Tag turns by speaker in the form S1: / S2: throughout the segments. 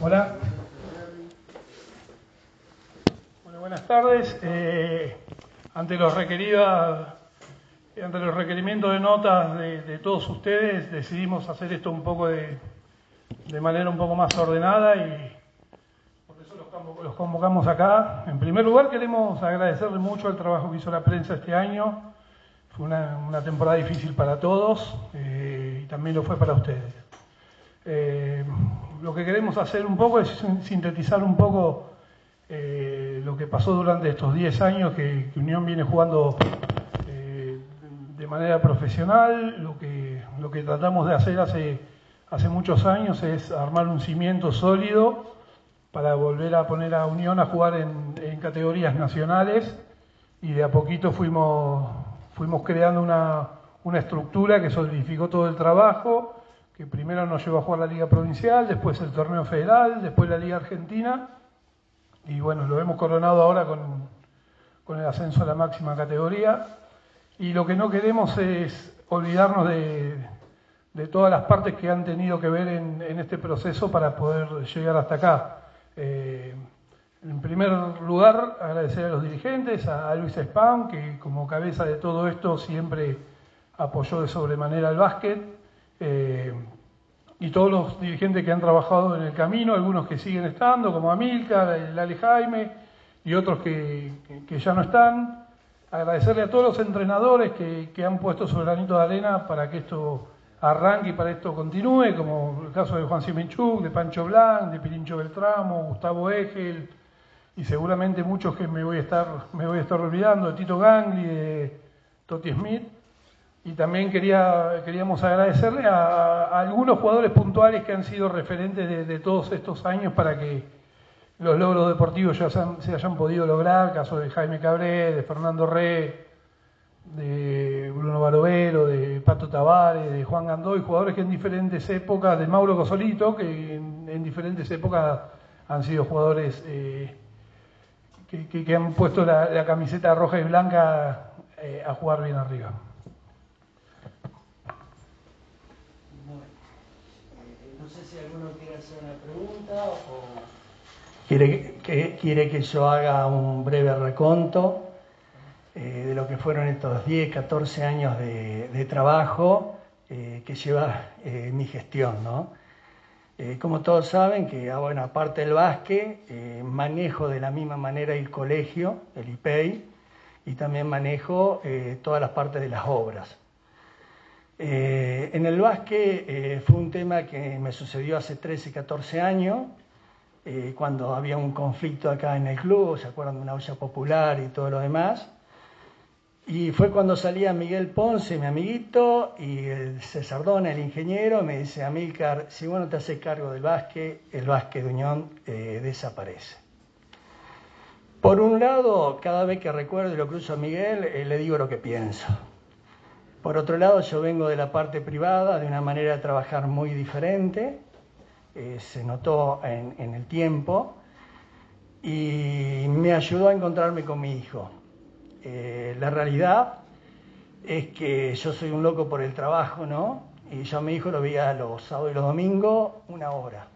S1: Hola. Bueno, buenas tardes. Eh, ante los requeridos, ante los requerimientos de notas de, de, todos ustedes, decidimos hacer esto un poco de, de manera un poco más ordenada y por eso los, los convocamos acá. En primer lugar, queremos agradecerle mucho el trabajo que hizo la prensa este año. Fue una, una temporada difícil para todos eh, también lo fue para ustedes. Eh, lo que queremos hacer un poco es sintetizar un poco eh, lo que pasó durante estos 10 años que, que Unión viene jugando eh, de manera profesional. Lo que, lo que tratamos de hacer hace, hace muchos años es armar un cimiento sólido para volver a poner a Unión a jugar en, en categorías nacionales y de a poquito fuimos, fuimos creando una, una estructura que solidificó todo el trabajo, que primero nos llevó a jugar la Liga Provincial, después el Torneo Federal, después la Liga Argentina, y bueno, lo hemos coronado ahora con, con el ascenso a la máxima categoría. Y lo que no queremos es olvidarnos de, de todas las partes que han tenido que ver en, en este proceso para poder llegar hasta acá. Eh, en primer lugar, agradecer a los dirigentes, a, a Luis Spam, que como cabeza de todo esto siempre apoyó de sobremanera el básquet, eh, y todos los dirigentes que han trabajado en el camino, algunos que siguen estando, como Amilcar, el Ale Jaime, y otros que, que, ya no están. Agradecerle a todos los entrenadores que, que, han puesto su granito de arena para que esto arranque y para esto continúe, como el caso de Juan Simenchuk, de Pancho Blanc, de Pirincho Beltramo, Gustavo Egel, y seguramente muchos que me voy a estar, me voy a estar olvidando, de Tito Gangli, de Toti Smith. Y también quería, queríamos agradecerle a, algunos jugadores puntuales que han sido referentes de, todos estos años para que los logros deportivos ya se, han, se hayan podido lograr, caso de Jaime Cabré, de Fernando Re, de Bruno Barovero, de Pato Tavares, de Juan Gandoy, jugadores que en diferentes épocas, de Mauro Cosolito, que en, en diferentes épocas han sido jugadores eh, que, han puesto la, la, camiseta roja y blanca eh, a jugar bien arriba.
S2: Si alguno quiere hacer una pregunta o quiere que, quiere que yo haga un breve reconto eh, de lo que fueron estos 10, 14 años de, trabajo eh, que lleva eh, mi gestión, ¿no? Como todos saben, que ah, bueno, aparte del básquet, manejo de la misma manera el colegio, el IPEI, y también manejo todas las partes de las obras. Eh, en el básquet eh, fue un tema que me sucedió hace 13, 14 años, eh, cuando había un conflicto acá en el club, se acuerdan de una olla popular y todo lo demás. Y fue cuando salía Miguel Ponce, mi amiguito, y el César Dona, el ingeniero, me dice, Amílcar, si vos no te haces cargo del básquet, el básquet de Unión eh, desaparece. Por un lado, cada vez que recuerdo y lo cruzo a Miguel, le digo lo que pienso. Por otro lado, yo vengo de la parte privada, de una manera de trabajar muy diferente, eh, se notó en, en, el tiempo, y me ayudó a encontrarme con mi hijo. Eh, la realidad es que yo soy un loco por el trabajo, ¿no? Y yo a mi hijo lo veía los sábados y los domingos una hora.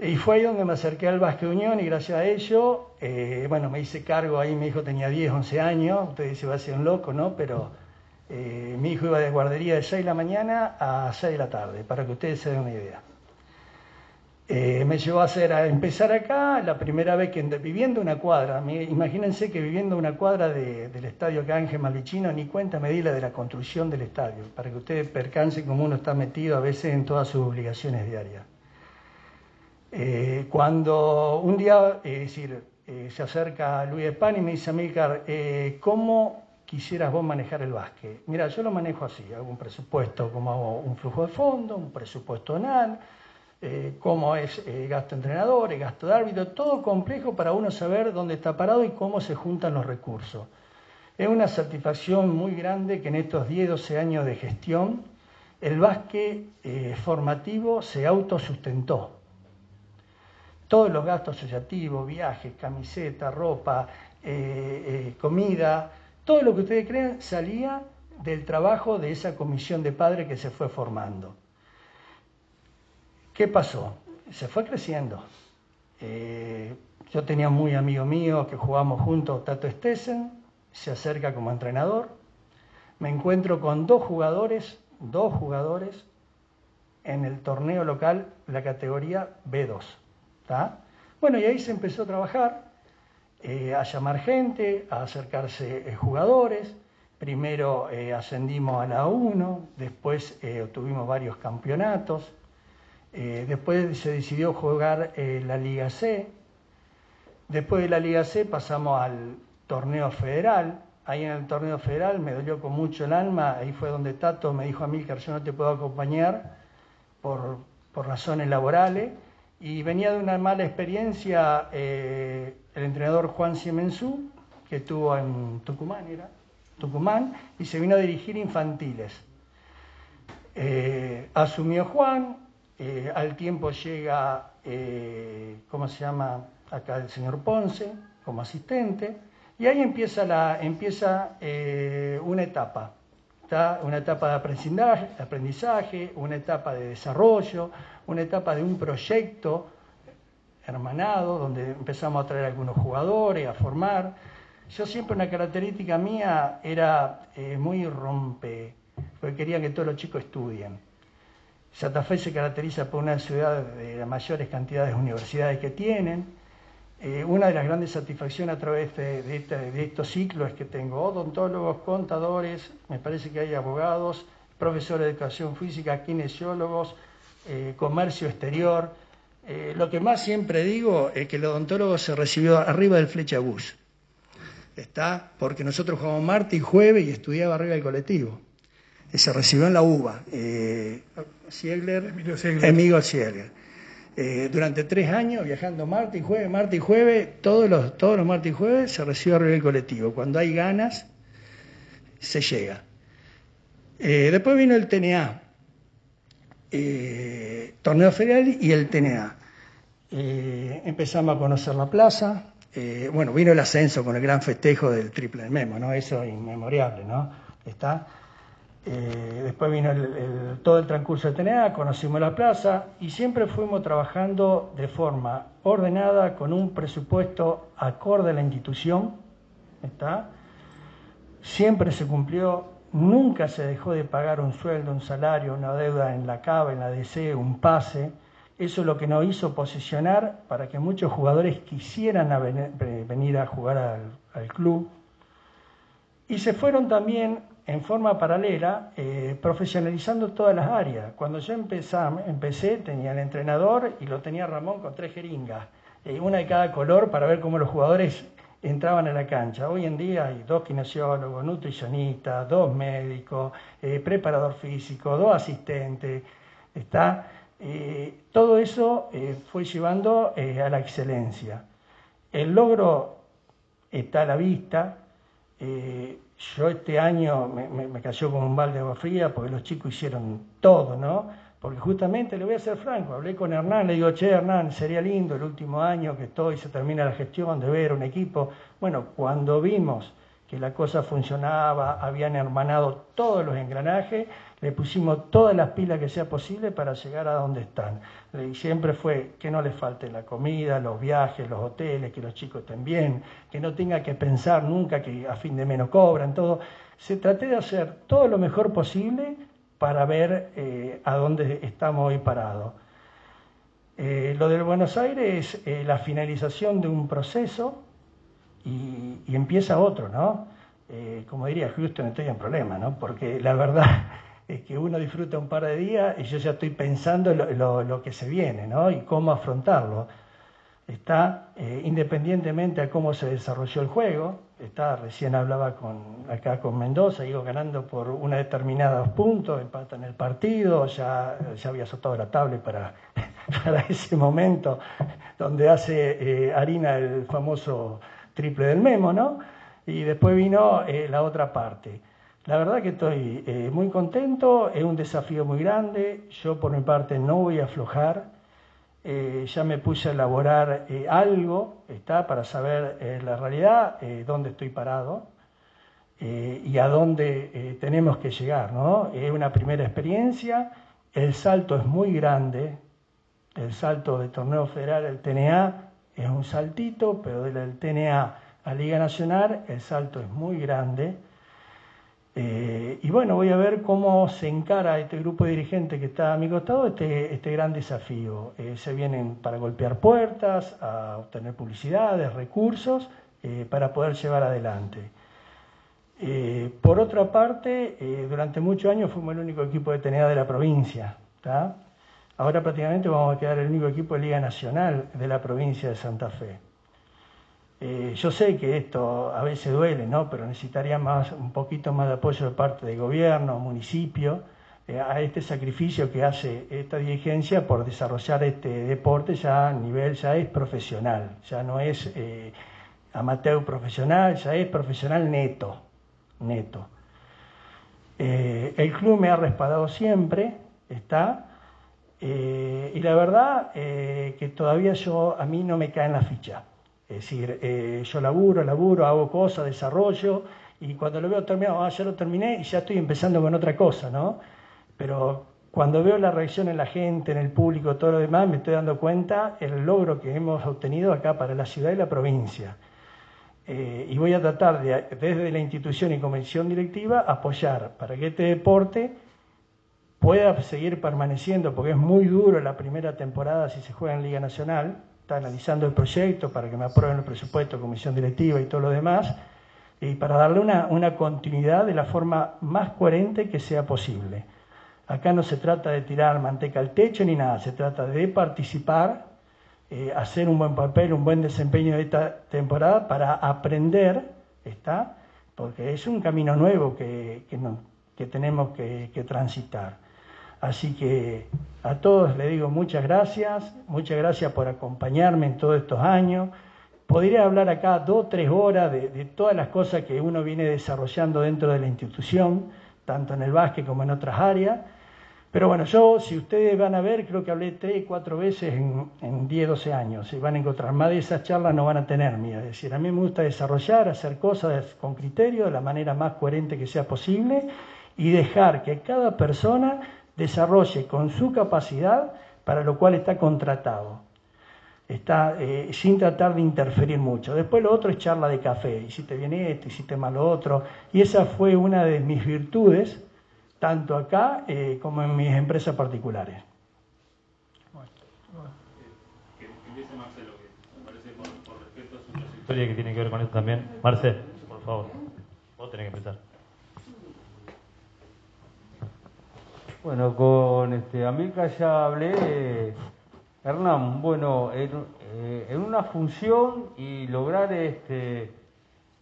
S2: Y fue ahí donde me acerqué al Básquet Unión y gracias a ello, eh, bueno, me hice cargo ahí, mi hijo tenía 10, 11 años, usted dice va a ser un loco, ¿no? Pero eh, mi hijo iba de guardería de 6 de la mañana a 6 de la tarde, para que ustedes se den una idea. Eh, me llevó a, hacer, a empezar acá, la primera vez que viviendo una cuadra, me, imagínense que viviendo una cuadra de, del estadio acá Ángel Malichino, ni cuenta me di la de la construcción del estadio, para que ustedes percancen cómo uno está metido a veces en todas sus obligaciones diarias. Eh, cuando un día, es decir, se acerca Luis Espán y me dice, Amílcar, ¿cómo quisieras vos manejar el básquet? Mira, yo lo manejo así, hago un presupuesto, como hago un flujo de fondo, un presupuesto anual, eh, cómo es eh, gasto de entrenadores, gasto de árbitro, todo complejo para uno saber dónde está parado y cómo se juntan los recursos. Es una satisfacción muy grande que en estos 10, 12 años de gestión el básquet eh, formativo se autosustentó. Todos los gastos asociativos, viajes, camiseta, ropa, comida, todo lo que ustedes crean salía del trabajo de esa comisión de padres que se fue formando. ¿Qué pasó? Se fue creciendo. Eh, yo tenía un muy amigo mío que jugamos juntos, Tato Stessen, se acerca como entrenador. Me encuentro con dos jugadores, dos jugadores en el torneo local, la categoría B2. Bueno, y ahí se empezó a trabajar, eh, a llamar gente, a acercarse eh, jugadores. Primero eh, ascendimos a la 1, después obtuvimos varios campeonatos, después se decidió jugar la Liga C, después de la Liga C pasamos al torneo federal, ahí en el torneo federal me dolió con mucho el alma, ahí fue donde Tato me dijo a mí que yo no te puedo acompañar por, por razones laborales, y venía de una mala experiencia eh, el entrenador Juan Siemensú, que estuvo en Tucumán, era Tucumán, y se vino a dirigir infantiles. Eh, asumió Juan, eh, al tiempo llega, ¿cómo se llama? Acá el señor Ponce, como asistente, y ahí empieza, la, empieza una etapa, una etapa de aprendizaje, una etapa de desarrollo, una etapa de un proyecto hermanado, donde empezamos a traer algunos jugadores, a formar. Yo siempre una característica mía era eh, muy rompe, porque quería que todos los chicos estudien. Santa Fe se caracteriza por una ciudad de las mayores cantidades de universidades que tienen. Eh, una de las grandes satisfacciones a través de, este, de, estos ciclos es que tengo odontólogos, contadores, me parece que hay abogados, profesores de educación física, kinesiólogos, eh, comercio exterior. Eh, lo que más siempre digo es que el odontólogo se recibió arriba del flecha bus. Está, porque nosotros jugamos martes y jueves y estudiaba arriba del colectivo. Se recibió en la UBA. Eh, Emilio Siegler. Durante tres años viajando martes y jueves, martes y jueves, todos los, todos los martes y jueves se recibió arriba del colectivo. Cuando hay ganas, se llega. después vino el TNA, eh, torneo federal y el TNA. Eh, empezamos a conocer la plaza, eh, bueno, vino el ascenso con el gran festejo del triple Memo, ¿no? Eso es inmemoriable, ¿no? Está. Después vino todo el transcurso del TNA, conocimos la plaza y siempre fuimos trabajando de forma ordenada, con un presupuesto acorde a la institución, ¿está? Siempre se cumplió, Nunca se dejó de pagar un sueldo, un salario, una deuda en la CABA, en la DC, un pase. Eso es lo que nos hizo posicionar para que muchos jugadores quisieran venir a jugar al, club. Y se fueron también en forma paralela eh, profesionalizando todas las áreas. Cuando yo empecé, tenía el entrenador y lo tenía Ramón con tres jeringas, eh, una de cada color para ver cómo los jugadores entraban a la cancha. Hoy en día hay dos kinesiólogos, nutricionistas, dos médicos, eh, preparador físico, dos asistentes. Está, eh, todo eso fue llevando a la excelencia. El logro está a la vista. Yo este año me, me, cayó como un balde de agua fría porque los chicos hicieron todo, ¿no? Porque justamente, le voy a ser franco, hablé con Hernán, le digo, che, Hernán, sería lindo el último año que estoy, se termina la gestión, de ver un equipo. Bueno, cuando vimos la cosa funcionaba, habían hermanado todos los engranajes, le pusimos todas las pilas que sea posible para llegar a donde están. Y siempre fue que no les falte la comida, los viajes, los hoteles, que los chicos estén bien, que no tenga que pensar nunca que a fin de menos cobran, todo. Se traté de hacer todo lo mejor posible para ver eh, a dónde estamos hoy parados. Eh, lo del Buenos Aires es eh, la finalización de un proceso y, empieza otro, ¿no? como diría Houston, estoy en problema, ¿no? Porque la verdad es que uno disfruta un par de días y yo ya estoy pensando lo, que se viene, ¿no? Y cómo afrontarlo está, eh, independientemente a cómo se desarrolló el juego, está, recién hablaba con, acá con Mendoza, iba ganando por una determinada puntos, empatan el partido, ya, ya había soltado la tabla para, para ese momento donde hace eh, Harina el famoso triple del memo, ¿no? Y después vino eh, la otra parte. La verdad que estoy muy contento, es un desafío muy grande, yo por mi parte no voy a aflojar, eh, ya me puse a elaborar eh, algo, está, para saber eh, la realidad, dónde estoy parado. eh, y a dónde eh, tenemos que llegar. ¿no? Es una primera experiencia, el salto es muy grande, el salto de torneo federal al TNA es un saltito, pero del TNA a Liga Nacional el salto es muy grande. Eh, y bueno, voy a ver cómo se encara este grupo de dirigentes que está a mi costado este, este gran desafío. se vienen para golpear puertas, a obtener publicidades, recursos, para poder llevar adelante. Eh, por otra parte, eh, durante muchos años fuimos el único equipo de TNA de la provincia. Ahora prácticamente vamos a quedar el único equipo de Liga Nacional de la provincia de Santa Fe. Eh, yo sé que esto a veces duele, ¿no? pero necesitaría más, un poquito más de apoyo de parte del gobierno, municipio, a este sacrificio que hace esta dirigencia por desarrollar este deporte ya a nivel, ya es profesional, ya no es amateur profesional, ya es profesional neto neto. Eh, el club me ha respaldado siempre, está, eh, y la verdad eh, que todavía yo, a mí no me cae en la ficha. Es decir, yo laburo, laburo, hago cosas, desarrollo, y cuando lo veo terminado, ah, ya lo terminé y ya estoy empezando con otra cosa, ¿no? Pero cuando veo la reacción en la gente, en el público, todo lo demás, me estoy dando cuenta el logro que hemos obtenido acá para la ciudad y la provincia. Eh, y voy a tratar de, desde la institución y comisión directiva, apoyar para que este deporte pueda seguir permaneciendo, porque es muy duro la primera temporada si se juega en Liga Nacional, está analizando el proyecto para que me aprueben el presupuesto, comisión directiva y todo lo demás, y para darle una, una continuidad de la forma más coherente que sea posible. Acá no se trata de tirar manteca al techo ni nada, se trata de participar eh, hacer un buen papel, un buen desempeño de esta temporada para aprender, ¿está? Porque es un camino nuevo que, que, tenemos que, transitar. Así que a todos les digo muchas gracias, muchas gracias por acompañarme en todos estos años. Podría hablar acá dos o tres horas de, de, todas las cosas que uno viene desarrollando dentro de la institución, tanto en el básquet como en otras áreas, pero bueno, yo, si ustedes van a ver, creo que hablé tres, cuatro veces en, en 10, 12 años. Si van a encontrar más de esas charlas, no van a tener mía. Es decir, a mí me gusta desarrollar, hacer cosas con criterio, de la manera más coherente que sea posible y dejar que cada persona desarrolle con su capacidad para lo cual está contratado. Está eh, sin tratar de interferir mucho. Después lo otro es charla de café. Hiciste bien esto, hiciste mal lo otro. Y esa fue una de mis virtudes tanto acá eh, como en mis empresas particulares.
S3: Que empiece Marcelo, que tiene que ver con esto también. Marcelo, por favor, vos tenés que empezar.
S4: Bueno, con este ya hablé. Hernán, bueno, en, eh, en, una función y lograr este,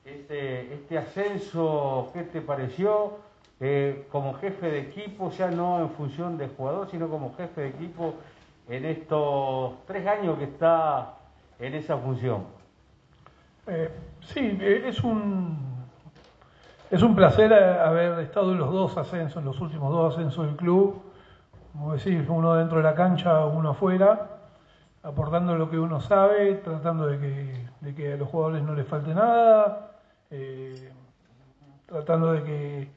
S4: este, este ascenso, ¿qué te pareció? Eh, como jefe de equipo, ya no en función de jugador, sino como jefe de equipo en estos tres años que está en esa función?
S1: Eh, sí, es un, es un placer haber estado en los dos ascensos, en los últimos dos ascensos del club, como decís, uno dentro de la cancha, uno afuera, aportando lo que uno sabe, tratando de que, a los jugadores no les falte nada, tratando de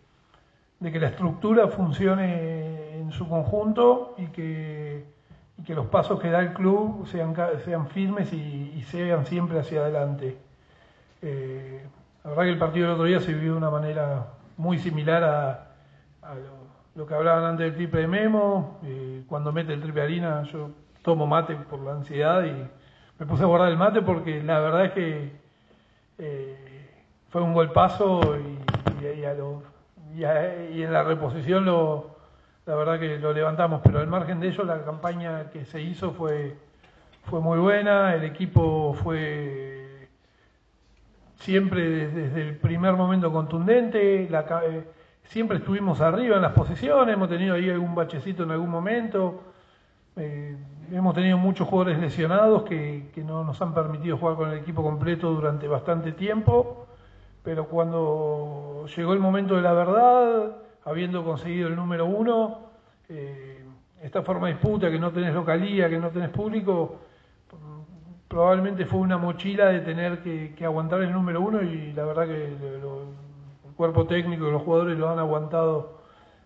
S1: que la estructura funcione en su conjunto y que, los pasos que da el club sean, sean firmes y, y sean siempre hacia adelante. Eh, la verdad que el partido del otro día se vivió de una manera muy similar a, lo, que hablaban antes del triple de Memo. Eh, cuando mete el triple harina yo tomo mate por la ansiedad y me puse a guardar el mate porque la verdad es que eh, fue un golpazo y, en la reposición lo, la verdad que lo levantamos, pero al margen de ello la campaña que se hizo fue, fue muy buena, el equipo fue siempre desde, el primer momento contundente, la, eh, siempre estuvimos arriba en las posiciones, hemos tenido ahí algún bachecito en algún momento, eh, hemos tenido muchos jugadores lesionados que, que no nos han permitido jugar con el equipo completo durante bastante tiempo pero cuando llegó el momento de la verdad, habiendo conseguido el número uno, eh, esta forma de disputa, que no tenés localía, que no tenés público, probablemente fue una mochila de tener que, aguantar el número uno y la verdad que cuerpo técnico y los jugadores lo han aguantado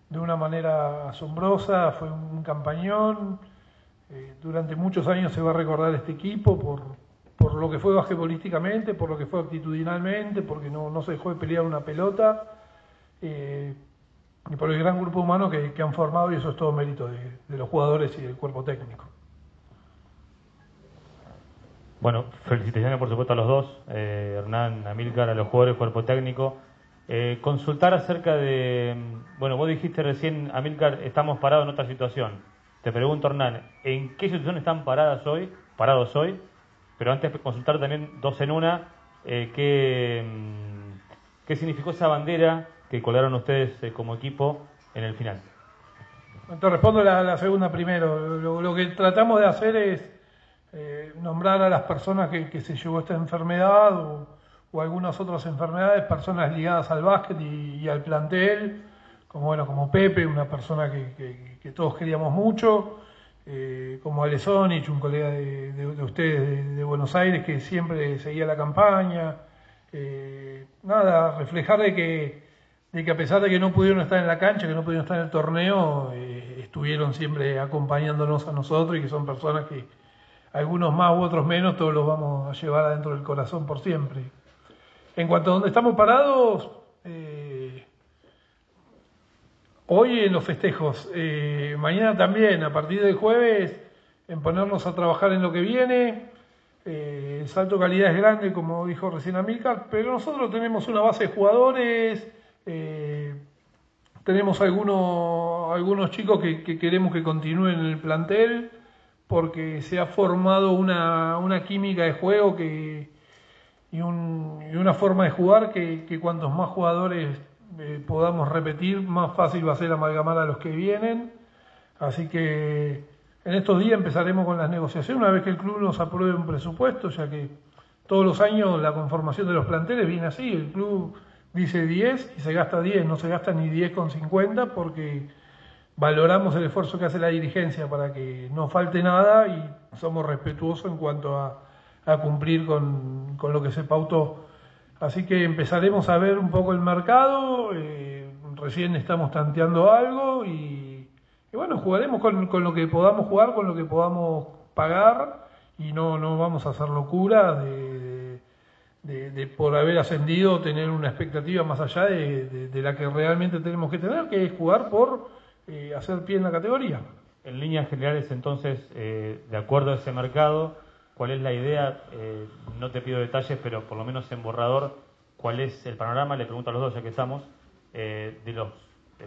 S1: de una manera asombrosa, fue un campañón. Eh, durante muchos años se va a recordar este equipo por, lo que fue políticamente, por lo que fue actitudinalmente, porque no, se dejó de pelear una pelota, eh, y por el gran grupo humano que, han formado, y eso es todo mérito de, los jugadores y del cuerpo técnico.
S3: Bueno, felicitaciones por supuesto a los dos, eh, Hernán, Amílcar, a los jugadores, cuerpo técnico. Eh, consultar acerca de, bueno, vos dijiste recién, Amílcar, estamos parados en otra situación. Te pregunto, Hernán, ¿en qué situación están paradas hoy, parados hoy? Pero antes consultar también dos en una, eh, ¿qué, mm, ¿qué significó esa bandera que colgaron ustedes como equipo en el final?
S1: Te respondo la segunda primero. Lo, que tratamos de hacer es nombrar a las personas que, que se llevó esta enfermedad o algunas otras enfermedades, personas ligadas al básquet y, al plantel, como bueno, como Pepe, una persona que, todos queríamos mucho, eh, como Alesonich, un colega de, ustedes de, Buenos Aires que siempre seguía la campaña. Eh, nada, reflejar de que, de que a pesar de que no pudieron estar en la cancha, que no pudieron estar en el torneo, eh, estuvieron siempre acompañándonos a nosotros y que son personas que algunos más u otros menos, todos los vamos a llevar adentro del corazón por siempre. En cuanto a donde estamos parados, eh, hoy en los festejos, eh, mañana también, a partir del jueves, en ponernos a trabajar en lo que viene. Eh, el salto de calidad es grande, como dijo recién Amílcar, pero nosotros tenemos una base de jugadores, tenemos algunos, algunos chicos que, queremos que continúen en el plantel, porque se ha formado una, una química de juego que, y, una forma de jugar que, cuantos más jugadores eh, podamos repetir, más fácil va a ser amalgamar a los que vienen. Así que en estos días empezaremos con las negociaciones, una vez que el club nos apruebe un presupuesto, ya que todos los años la conformación de los planteles viene así, el club dice 10 y se gasta 10, no se gasta ni 10 con 50 porque valoramos el esfuerzo que hace la dirigencia para que no falte nada y somos respetuosos en cuanto a cumplir con, lo que se pautó. Así que empezaremos a ver un poco el mercado, eh, recién estamos tanteando algo y, bueno, jugaremos con, lo que podamos jugar, con lo que podamos pagar y no, no vamos a hacer locura de, de, por haber ascendido tener una expectativa más allá de, la que realmente tenemos que tener, que es jugar por eh, hacer pie en la categoría.
S3: En líneas generales, entonces, eh, de acuerdo a ese mercado, cuál es la idea, eh, no te pido detalles, pero por lo menos en borrador, cuál es el panorama, le pregunto a los dos ya que estamos, eh, de los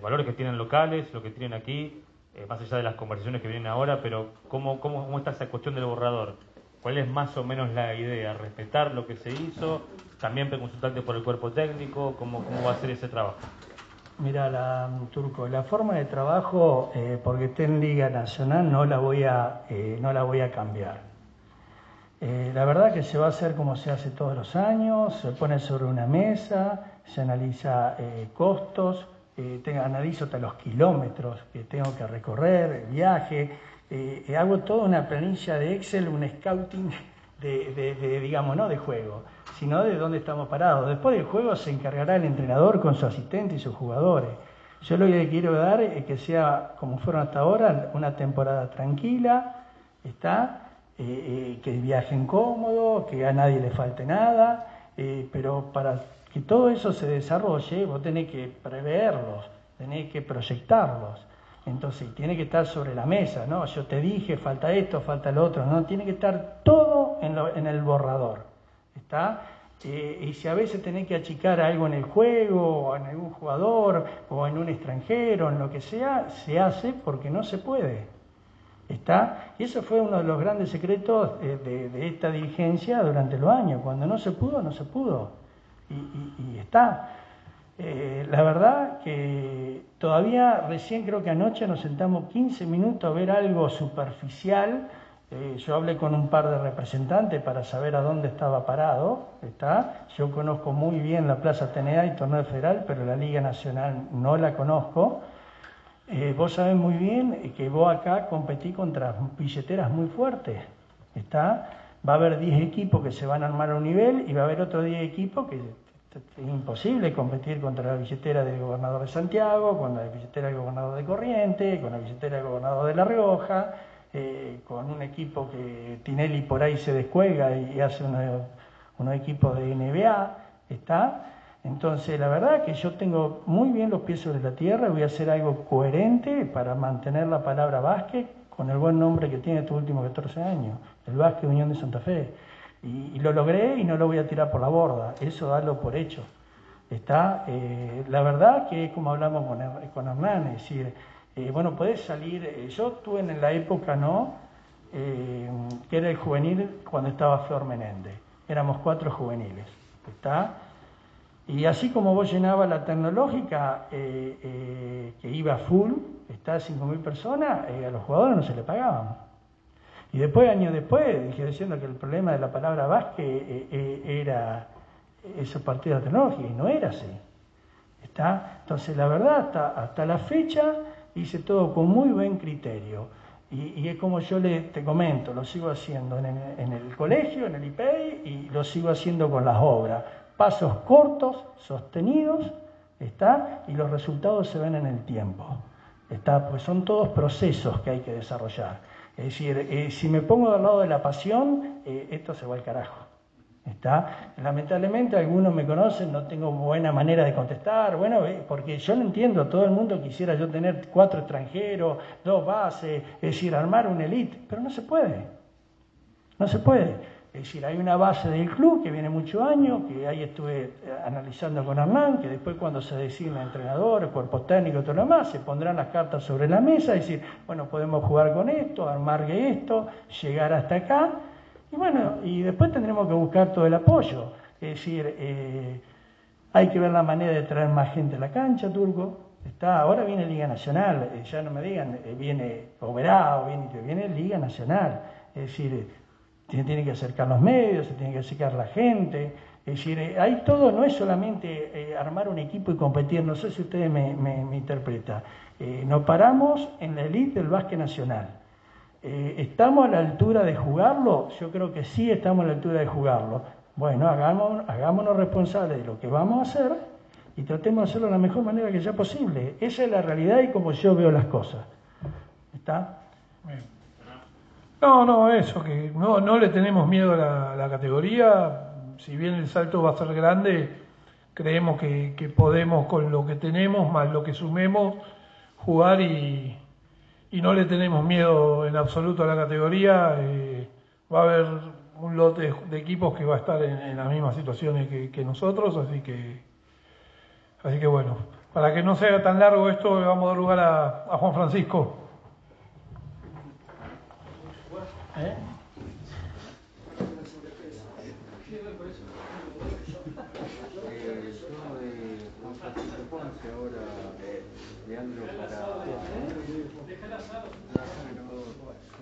S3: valores que tienen locales, lo que tienen aquí, eh, más allá de las conversaciones que vienen ahora, pero ¿cómo, cómo, cómo está esa cuestión del borrador? ¿Cuál es más o menos la idea? ¿Respetar lo que se hizo? ¿También consultarte por el cuerpo técnico? ¿Cómo, cómo va a ser ese trabajo?
S2: Mira, la, Turco, la forma de trabajo, porque esté en Liga Nacional, no la voy a, no la voy a cambiar. Eh, la verdad que se va a hacer como se hace todos los años, se pone sobre una mesa, se analiza eh, costos, eh, analizo hasta los kilómetros que tengo que recorrer, el viaje, hago toda una planilla de Excel, un scouting de, digamos, no de juego, sino de dónde estamos parados. Después del juego se encargará el entrenador con su asistente y sus jugadores. Yo lo que quiero dar es que sea, como fueron hasta ahora, una temporada tranquila, ¿está? Eh, eh, que viajen cómodo, que a nadie le falte nada, eh, pero para que todo eso se desarrolle, vos tenés que preverlos, tenés que proyectarlos. Entonces, tiene que estar sobre la mesa, ¿no? Yo te dije, falta esto, falta lo otro, ¿no? Tiene que estar todo en, en el borrador, ¿está? y si a veces tenés que achicar algo en el juego, o en algún jugador, o en un extranjero, en lo que sea, se hace porque no se puede. ¿Está? Y eso fue uno de los grandes secretos de, esta dirigencia durante los años. Cuando no se pudo, no se pudo. Y, está. Eh, la verdad que todavía, recién creo que anoche nos sentamos 15 minutos a ver algo superficial. Eh, yo hablé con un par de representantes para saber a dónde estaba parado. ¿está? Yo conozco muy bien la Plaza Atenea y Torneo Federal, pero la Liga Nacional no la conozco. Eh, vos sabés muy bien que vos acá competís contra billeteras muy fuertes. ¿está? Va a haber 10 equipos que se van a armar a un nivel y va a haber otros 10 equipos que es imposible competir contra la billetera del gobernador de Santiago, con la billetera del gobernador de Corriente, con la billetera del gobernador de La Rioja, eh, con un equipo que Tinelli por ahí se descuelga y hace unos, equipos de NBA, ¿está? Entonces, la verdad que yo tengo muy bien los pies sobre la tierra, voy a hacer algo coherente para mantener la palabra básquet con el buen nombre que tiene estos últimos 14 años, el Básquet Unión de Santa Fe. Y, lo logré y no lo voy a tirar por la borda, eso darlo por hecho. Está, eh, la verdad que es como hablamos con, con es decir, eh, bueno, puedes salir, eh, yo estuve en la época, ¿no? que era el juvenil cuando estaba Flor Menéndez, éramos cuatro juveniles, ¿está? Y así como vos llenabas la tecnológica, que iba full, está 5.000 personas, a los jugadores no se le pagaban. Y después, años después, dije diciendo que el problema de la palabra eh, eh, era esos partidos tecnología, y no era así. ¿Está? Entonces, la verdad, hasta, hasta la fecha hice todo con muy buen criterio. Y, es como yo le, te comento, lo sigo haciendo en el, colegio, en el IPEI, y lo sigo haciendo con las obras. Pasos cortos, sostenidos, ¿está? Y los resultados se ven en el tiempo. ¿Está? Pues son todos procesos que hay que desarrollar. Es decir, eh, si me pongo del lado de la pasión, eh, esto se va al carajo. ¿Está? Lamentablemente algunos me conocen, no tengo buena manera de contestar, bueno, eh, porque yo lo entiendo, todo el mundo quisiera yo tener cuatro extranjeros, dos bases, es decir, armar un elite, pero no se puede, no se puede. Es decir, hay una base del club que viene muchos años, que ahí estuve eh, analizando con Hernán, que después cuando se designa entrenador, cuerpo técnico todo lo demás, se pondrán las cartas sobre la mesa, es decir, bueno, podemos jugar con esto, armar esto, llegar hasta acá, y bueno, y después tendremos que buscar todo el apoyo. Es decir, eh, hay que ver la manera de traer más gente a la cancha, Turco. Está, ahora viene Liga Nacional, eh, ya no me digan, viene Oberá, viene, viene Liga Nacional. Es decir, se tiene que acercar los medios, se tiene que acercar la gente. Es decir, eh, todo, no es solamente eh, armar un equipo y competir, no sé si ustedes me, me, interpretan. Eh, nos paramos en la elite del básquet nacional. ¿Estamos a la altura de jugarlo? Yo creo que sí estamos a la altura de jugarlo. Bueno, hagámonos responsables de lo que vamos a hacer y tratemos de hacerlo de la mejor manera que sea posible. Esa es la realidad y como yo veo las cosas. ¿Está?
S1: No, no, eso, que no, no le tenemos miedo a la, categoría, si bien el salto va a ser grande, creemos que, podemos con lo que tenemos, más lo que sumemos, jugar y, no le tenemos miedo en absoluto a la categoría. Eh, va a haber un lote de, equipos que va a estar en, las mismas situaciones que, nosotros, así que, así que bueno, para que no sea tan largo esto, le vamos a dar lugar a Juan Francisco. ¿Eh?